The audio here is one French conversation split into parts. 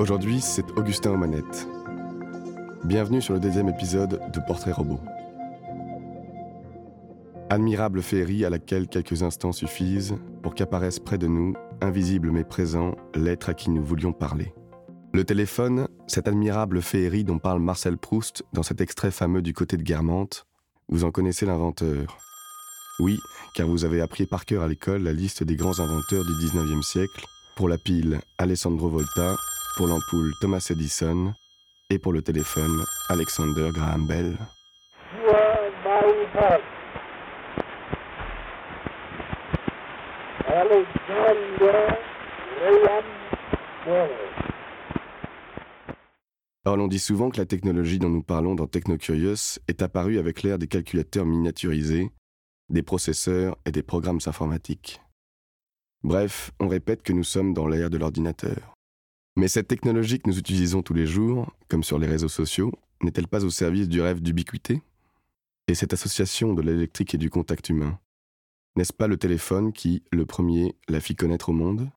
Aujourd'hui, c'est Augustin aux manettes. Bienvenue sur le deuxième épisode de Portrait Robot. Admirable féerie à laquelle quelques instants suffisent pour qu'apparaisse près de nous, invisible mais présent, l'être à qui nous voulions parler. Le téléphone, cette admirable féerie dont parle Marcel Proust dans cet extrait fameux du côté de Guermantes, vous en connaissez l'inventeur. Oui, car vous avez appris par cœur à l'école la liste des grands inventeurs du 19e siècle, pour la pile Alessandro Volta, pour l'ampoule Thomas Edison, et pour le téléphone Alexander Graham Bell. Or, l'on dit souvent que la technologie dont nous parlons dans Technocurious est apparue avec l'ère des calculateurs miniaturisés, des processeurs et des programmes informatiques. Bref, on répète que nous sommes dans l'ère de l'ordinateur. Mais cette technologie que nous utilisons tous les jours, comme sur les réseaux sociaux, n'est-elle pas au service du rêve d'ubiquité Et cette association de l'électrique et du contact humain? N'est-ce pas le téléphone qui, le premier, la fit connaître au monde?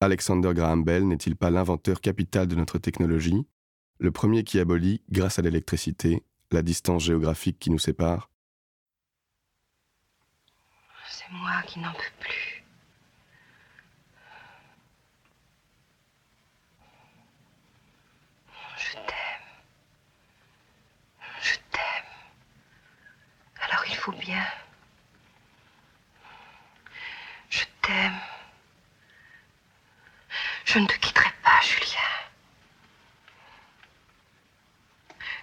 Alexander Graham Bell n'est-il pas l'inventeur capital de notre technologie, le premier qui abolit, grâce à l'électricité, la distance géographique qui nous sépare? C'est moi qui n'en peux plus. Je t'aime. Je t'aime. Alors il faut bien. Je t'aime. Je ne te quitterai pas, Julien.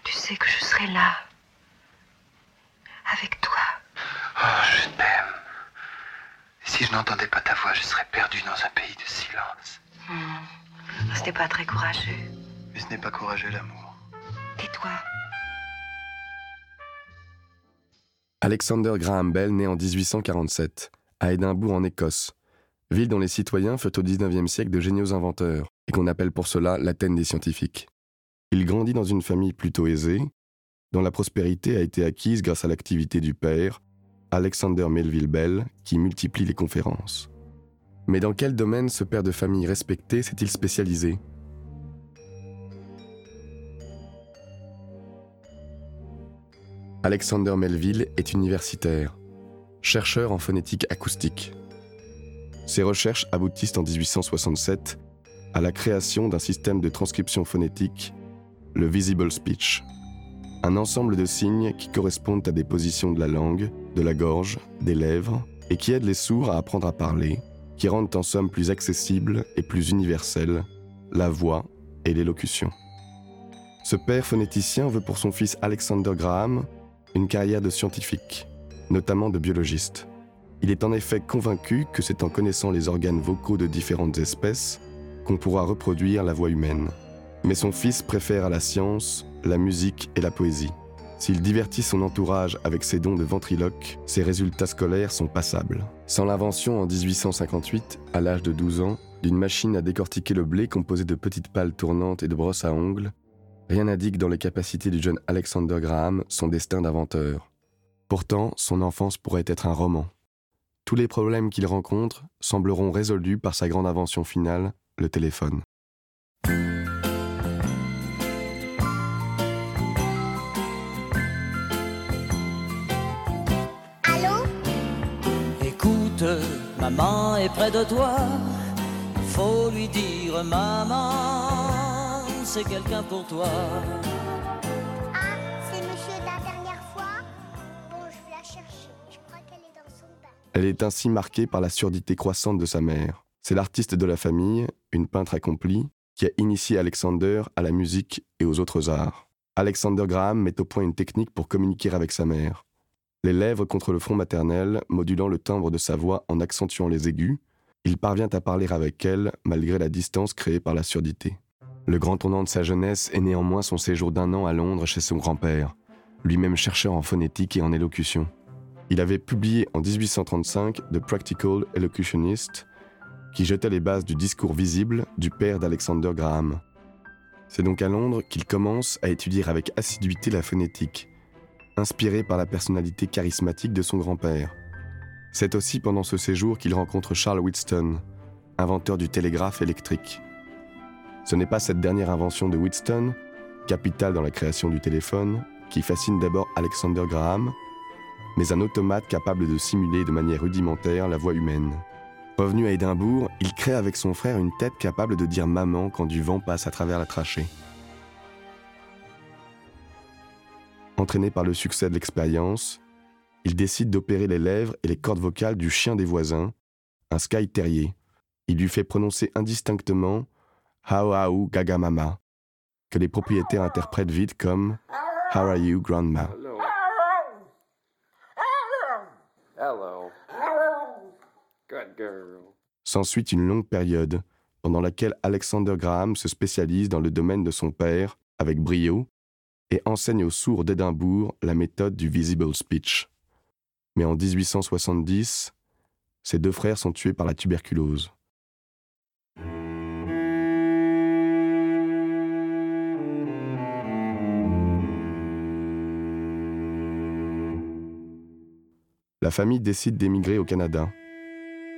Tu sais que je serai là. Avec toi. Oh, je t'aime. Si je n'entendais pas ta voix, je serais perdu dans un pays de silence. Hmm. C'était pas très courageux. Mais ce n'est pas courageux l'amour. Tais-toi. Alexander Graham Bell naît en 1847, à Édimbourg en Écosse, ville dont les citoyens furent au XIXe siècle de géniaux inventeurs, et qu'on appelle pour cela l'Athènes des scientifiques. Il grandit dans une famille plutôt aisée, dont la prospérité a été acquise grâce à l'activité du père, Alexander Melville Bell, qui multiplie les conférences. Mais dans quel domaine ce père de famille respecté s'est-il spécialisé? Alexander Melville est universitaire, chercheur en phonétique acoustique. Ses recherches aboutissent en 1867 à la création d'un système de transcription phonétique, le Visible Speech, un ensemble de signes qui correspondent à des positions de la langue, de la gorge, des lèvres, et qui aident les sourds à apprendre à parler, qui rendent en somme plus accessible et plus universelle la voix et l'élocution. Ce père phonéticien veut pour son fils Alexander Graham une carrière de scientifique, notamment de biologiste. Il est en effet convaincu que c'est en connaissant les organes vocaux de différentes espèces qu'on pourra reproduire la voix humaine. Mais son fils préfère à la science la musique et la poésie. S'il divertit son entourage avec ses dons de ventriloque, ses résultats scolaires sont passables. Sans l'invention en 1858, à l'âge de 12 ans, d'une machine à décortiquer le blé composée de petites pales tournantes et de brosses à ongles, rien n'indique dans les capacités du jeune Alexander Graham son destin d'inventeur. Pourtant, son enfance pourrait être un roman. Tous les problèmes qu'il rencontre sembleront résolus par sa grande invention finale, le téléphone. Allô? Écoute, maman est près de toi. Faut lui dire, maman, c'est quelqu'un pour toi. Elle est ainsi marquée par la surdité croissante de sa mère. C'est l'artiste de la famille, une peintre accomplie, qui a initié Alexander à la musique et aux autres arts. Alexander Graham met au point une technique pour communiquer avec sa mère. Les lèvres contre le front maternel, modulant le timbre de sa voix en accentuant les aigus, il parvient à parler avec elle malgré la distance créée par la surdité. Le grand tournant de sa jeunesse est néanmoins son séjour d'un an à Londres chez son grand-père, lui-même chercheur en phonétique et en élocution. Il avait publié en 1835 The Practical Elocutionist, qui jetait les bases du discours visible du père d'Alexander Graham. C'est donc à Londres qu'il commence à étudier avec assiduité la phonétique, inspiré par la personnalité charismatique de son grand-père. C'est aussi pendant ce séjour qu'il rencontre Charles Wheatstone, inventeur du télégraphe électrique. Ce n'est pas cette dernière invention de Wheatstone, capitale dans la création du téléphone, qui fascine d'abord Alexander Graham, mais un automate capable de simuler de manière rudimentaire la voix humaine. Revenu à Édimbourg, il crée avec son frère une tête capable de dire maman quand du vent passe à travers la trachée. Entraîné par le succès de l'expérience, il décide d'opérer les lèvres et les cordes vocales du chien des voisins, un Sky Terrier. Il lui fait prononcer indistinctement How How Gaga Mama, que les propriétaires interprètent vite comme How are you, Grandma? S'ensuit une longue période pendant laquelle Alexander Graham se spécialise dans le domaine de son père avec brio et enseigne aux sourds d'Édimbourg la méthode du visible speech. Mais en 1870, ses deux frères sont tués par la tuberculose. La famille décide d'émigrer au Canada.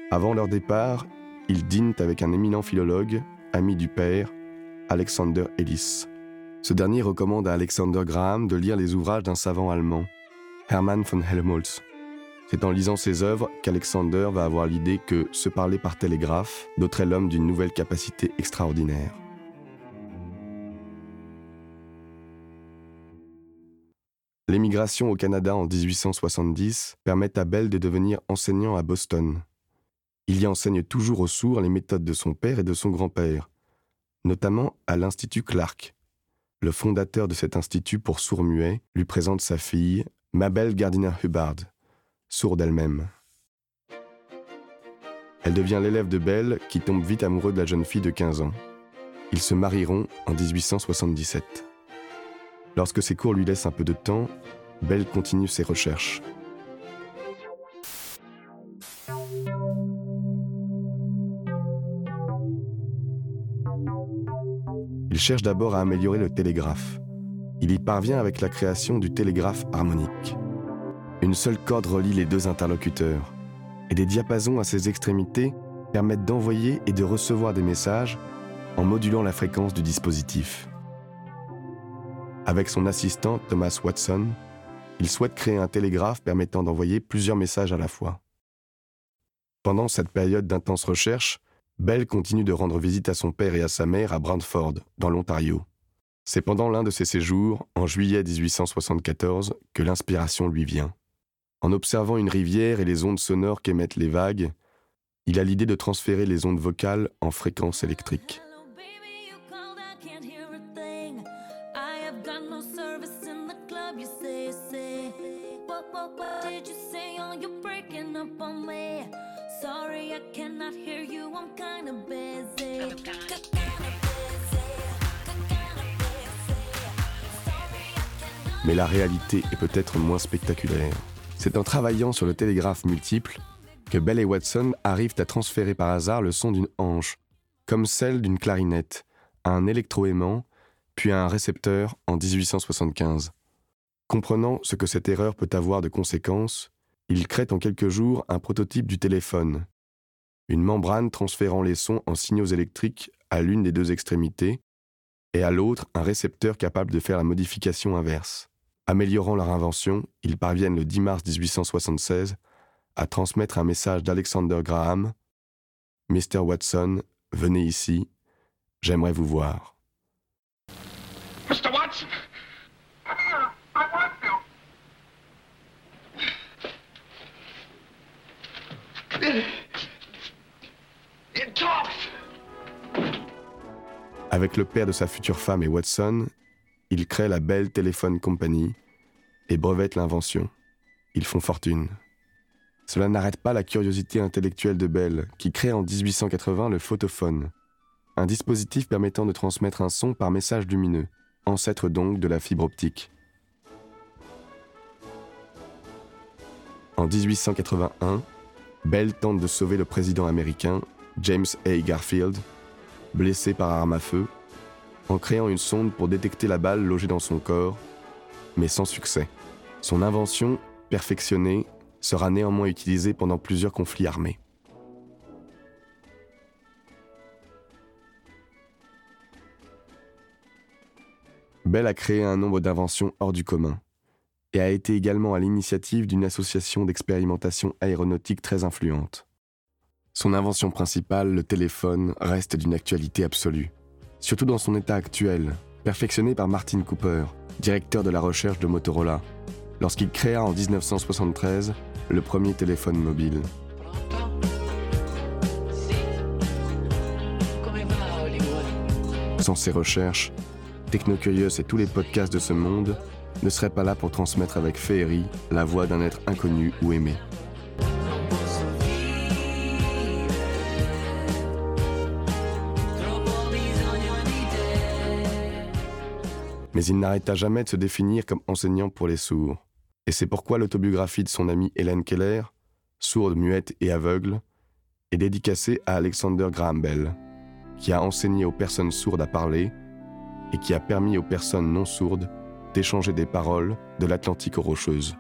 Avant leur départ, ils dînent avec un éminent philologue, ami du père, Alexander Ellis. Ce dernier recommande à Alexander Graham de lire les ouvrages d'un savant allemand, Hermann von Helmholtz. C'est en lisant ses œuvres qu'Alexander va avoir l'idée que se parler par télégraphe doterait l'homme d'une nouvelle capacité extraordinaire. L'émigration au Canada en 1870 permet à Bell de devenir enseignant à Boston. Il y enseigne toujours aux sourds les méthodes de son père et de son grand-père, notamment à l'Institut Clark. Le fondateur de cet institut pour sourds-muets lui présente sa fille, Mabel Gardiner Hubbard, sourde elle-même. Elle devient l'élève de Bell qui tombe vite amoureux de la jeune fille de 15 ans. Ils se marieront en 1877. Lorsque ses cours lui laissent un peu de temps, Bell continue ses recherches. Il cherche d'abord à améliorer le télégraphe. Il y parvient avec la création du télégraphe harmonique. Une seule corde relie les deux interlocuteurs, et des diapasons à ses extrémités permettent d'envoyer et de recevoir des messages en modulant la fréquence du dispositif. Avec son assistant Thomas Watson, il souhaite créer un télégraphe permettant d'envoyer plusieurs messages à la fois. Pendant cette période d'intense recherche, Bell continue de rendre visite à son père et à sa mère à Brantford, dans l'Ontario. C'est pendant l'un de ses séjours, en juillet 1874, que l'inspiration lui vient. En observant une rivière et les ondes sonores qu'émettent les vagues, il a l'idée de transférer les ondes vocales en fréquences électriques. What, what, what did you say? Oh, you're breaking up on me. Sorry, I cannot hear you, I'm kinda busy. Kinda busy, kinda busy. Sorry, I cannot. Mais la réalité est peut-être moins spectaculaire. C'est en travaillant sur le télégraphe multiple que Bell et Watson arrivent à transférer par hasard le son d'une hanche, comme celle d'une clarinette, à un électroaimant, puis à un récepteur en 1875. Comprenant ce que cette erreur peut avoir de conséquences, ils créent en quelques jours un prototype du téléphone, une membrane transférant les sons en signaux électriques à l'une des deux extrémités, et à l'autre un récepteur capable de faire la modification inverse. Améliorant leur invention, ils parviennent le 10 mars 1876 à transmettre un message d'Alexander Graham Mr. Watson, venez ici, j'aimerais vous voir. Avec le père de sa future femme et Watson, ils créent la Bell Telephone Company et brevettent l'invention. Ils font fortune. Cela n'arrête pas la curiosité intellectuelle de Bell, qui crée en 1880 le photophone, un dispositif permettant de transmettre un son par message lumineux, ancêtre donc de la fibre optique. En 1881, Bell tente de sauver le président américain, James A. Garfield, blessé par arme à feu, en créant une sonde pour détecter la balle logée dans son corps, mais sans succès. Son invention, perfectionnée, sera néanmoins utilisée pendant plusieurs conflits armés. Bell a créé un nombre d'inventions hors du commun et a été également à l'initiative d'une association d'expérimentation aéronautique très influente. Son invention principale, le téléphone, reste d'une actualité absolue, surtout dans son état actuel, perfectionné par Martin Cooper, directeur de la recherche de Motorola, lorsqu'il créa en 1973 le premier téléphone mobile. Sans ces recherches, Technocurious et tous les podcasts de ce monde ne seraient pas là pour transmettre avec féerie la voix d'un être inconnu ou aimé. Mais il n'arrêta jamais de se définir comme enseignant pour les sourds. Et c'est pourquoi l'autobiographie de son amie Hélène Keller, sourde, muette et aveugle, est dédicacée à Alexander Graham Bell, qui a enseigné aux personnes sourdes à parler et qui a permis aux personnes non sourdes d'échanger des paroles de l'Atlantique aux Rocheuses.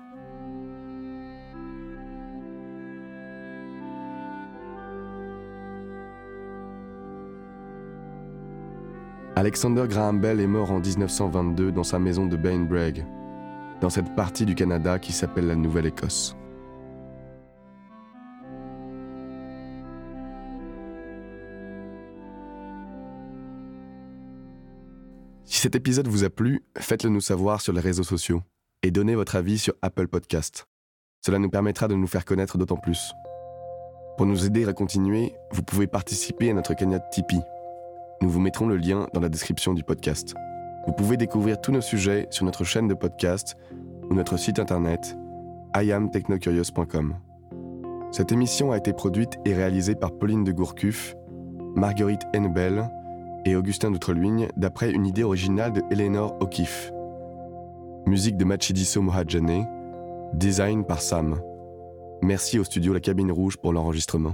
Alexander Graham Bell est mort en 1922 dans sa maison de Bainbrigg, dans cette partie du Canada qui s'appelle la Nouvelle-Écosse. Si cet épisode vous a plu, faites-le nous savoir sur les réseaux sociaux et donnez votre avis sur Apple Podcast. Cela nous permettra de nous faire connaître d'autant plus. Pour nous aider à continuer, vous pouvez participer à notre cagnotte Tipeee. Nous vous mettrons le lien dans la description du podcast. Vous pouvez découvrir tous nos sujets sur notre chaîne de podcast ou notre site internet iamtechnocurious.com. Cette émission a été produite et réalisée par Pauline de Gourcuff, Marguerite Hennebel et Augustin d'Outreluigne d'après une idée originale de Eleanor O'Keeffe. Musique de Machidiso Mohadjane, design par Sam. Merci au studio La Cabine Rouge pour l'enregistrement.